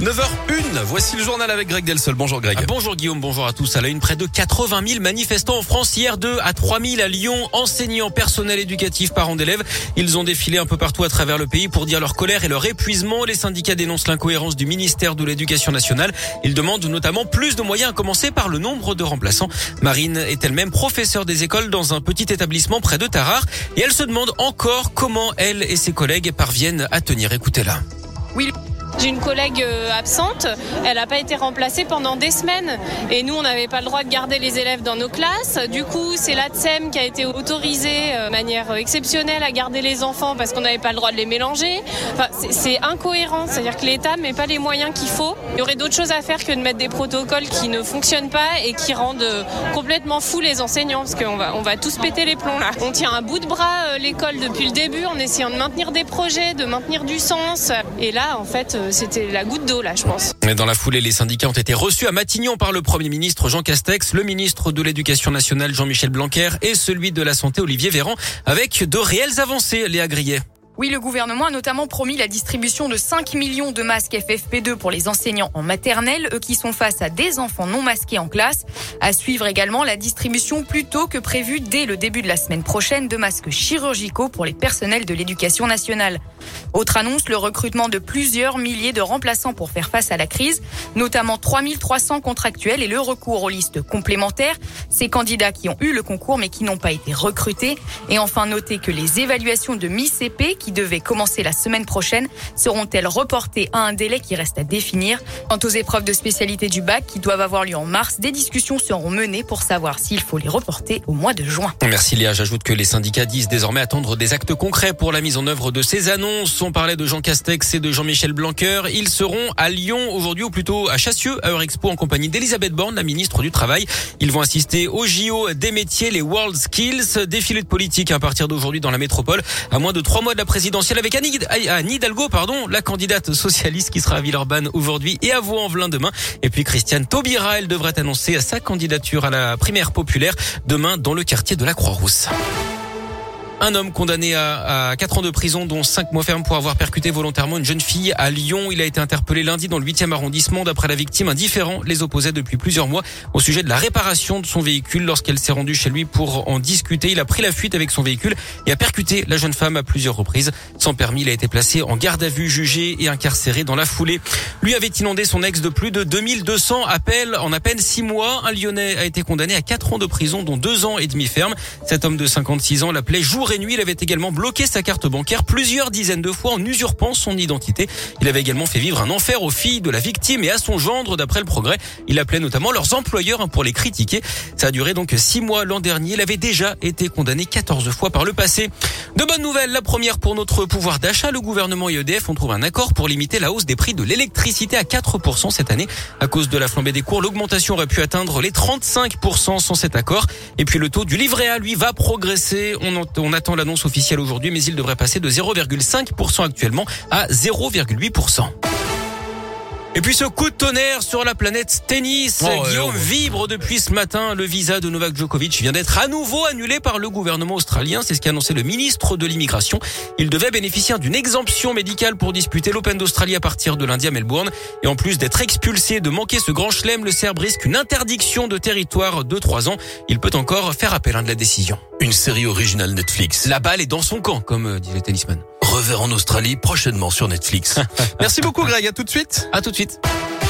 9h01, voici le journal avec Greg Delsol. Bonjour Greg. Bonjour Guillaume, bonjour à tous. À la une, près de 80 000 manifestants en France hier, 2 à 3 000 à Lyon, enseignants, personnel éducatif, parents d'élèves. Ils ont défilé un peu partout à travers le pays pour dire leur colère et leur épuisement. Les syndicats dénoncent l'incohérence du ministère de l'Éducation nationale. Ils demandent notamment plus de moyens, à commencer par le nombre de remplaçants. Marine est elle-même professeure des écoles dans un petit établissement près de Tarare et elle se demande encore comment elle et ses collègues parviennent à tenir. Écoutez-la. Oui. J'ai une collègue euh, absente, elle n'a pas été remplacée pendant des semaines et nous on n'avait pas le droit de garder les élèves dans nos classes. Du coup c'est l'ATSEM qui a été autorisée euh, de manière exceptionnelle à garder les enfants parce qu'on n'avait pas le droit de les mélanger. Enfin, c'est incohérent, c'est-à-dire que l'État ne met pas les moyens qu'il faut. Il y aurait d'autres choses à faire que de mettre des protocoles qui ne fonctionnent pas et qui rendent euh, complètement fous les enseignants parce qu'on va, on va tous péter les plombs là. On tient un bout de bras l'école depuis le début en essayant de maintenir des projets, de maintenir du sens et là en fait c'était la goutte d'eau là, je pense. Dans la foulée, les syndicats ont été reçus à Matignon par le Premier ministre Jean Castex, le ministre de l'Éducation nationale Jean-Michel Blanquer et celui de la Santé Olivier Véran, avec de réelles avancées, Léa Grillet. Oui, le gouvernement a notamment promis la distribution de 5 millions de masques FFP2 pour les enseignants en maternelle, eux qui sont face à des enfants non masqués en classe. À suivre également la distribution plus tôt que prévu dès le début de la semaine prochaine de masques chirurgicaux pour les personnels de l'éducation nationale. Autre annonce, le recrutement de plusieurs milliers de remplaçants pour faire face à la crise, notamment 3300 contractuels et le recours aux listes complémentaires. Ces candidats qui ont eu le concours mais qui n'ont pas été recrutés. Et enfin, noter que les évaluations de mi-CP devaient commencer la semaine prochaine seront-elles reportées à un délai qui reste à définir. Quant aux épreuves de spécialité du bac qui doivent avoir lieu en mars, des discussions seront menées pour savoir s'il faut les reporter au mois de juin. Merci Léa. J'ajoute que les syndicats disent désormais attendre des actes concrets pour la mise en œuvre de ces annonces. On parlait de Jean Castex et de Jean-Michel Blanquer. Ils seront à Lyon aujourd'hui ou plutôt à Chassieux à Eurexpo en compagnie d'Elisabeth Borne, la ministre du Travail. Ils vont assister au JO des métiers, les World Skills, défilé de politique à partir d'aujourd'hui dans la métropole. À moins de trois mois de la avec Anne Hidalgo, la candidate socialiste qui sera à Villeurbanne aujourd'hui et à Vaux-en-Velin demain. Et puis Christiane Taubira, elle devrait annoncer sa candidature à la primaire populaire demain dans le quartier de la Croix-Rousse. Un homme condamné à, à 4 ans de prison, dont 5 mois ferme pour avoir percuté volontairement une jeune fille à Lyon. Il a été interpellé lundi dans le 8e arrondissement. D'après la victime, un différent les opposait depuis plusieurs mois au sujet de la réparation de son véhicule. Lorsqu'elle s'est rendue chez lui pour en discuter, il a pris la fuite avec son véhicule et a percuté la jeune femme à plusieurs reprises. Sans permis, il a été placé en garde à vue, jugé et incarcéré dans la foulée. Lui avait inondé son ex de plus de 2200 appels en à peine 6 mois. Un Lyonnais a été condamné à 4 ans de prison, dont 2 ans et demi ferme. Cet homme de 56 ans l'appelait jour et nuit. Il avait également bloqué sa carte bancaire plusieurs dizaines de fois en usurpant son identité. Il avait également fait vivre un enfer aux filles de la victime et à son gendre d'après le progrès. Il appelait notamment leurs employeurs hein, pour les critiquer. Ça a duré donc six mois l'an dernier. Il avait déjà été condamné 14 fois par le passé. De bonnes nouvelles. La première pour notre pouvoir d'achat. Le gouvernement et EDF ont trouvé un accord pour limiter la hausse des prix de l'électricité à 4% cette année. À cause de la flambée des cours, l'augmentation aurait pu atteindre les 35% sans cet accord. Et puis le taux du livret A, lui, va progresser. On, on attend l'annonce officielle aujourd'hui, mais il devrait passer de 0,5% actuellement à 0,8%. Et puis ce coup de tonnerre sur la planète tennis. Oh, Guillaume oh. vibre depuis ce matin. Le visa de Novak Djokovic vient d'être à nouveau annulé par le gouvernement australien. C'est ce qu'a annoncé le ministre de l'immigration. Il devait bénéficier d'une exemption médicale pour disputer l'Open d'Australie à partir de lundi à Melbourne. Et en plus d'être expulsé de manquer ce grand chelem, le Serbe risque une interdiction de territoire de trois ans. Il peut encore faire appel à de la décision. Une série originale Netflix. La balle est dans son camp, comme euh, dit le tennisman. Revers en Australie prochainement sur Netflix. Merci beaucoup Greg, à tout de suite. À tout de suite. niet.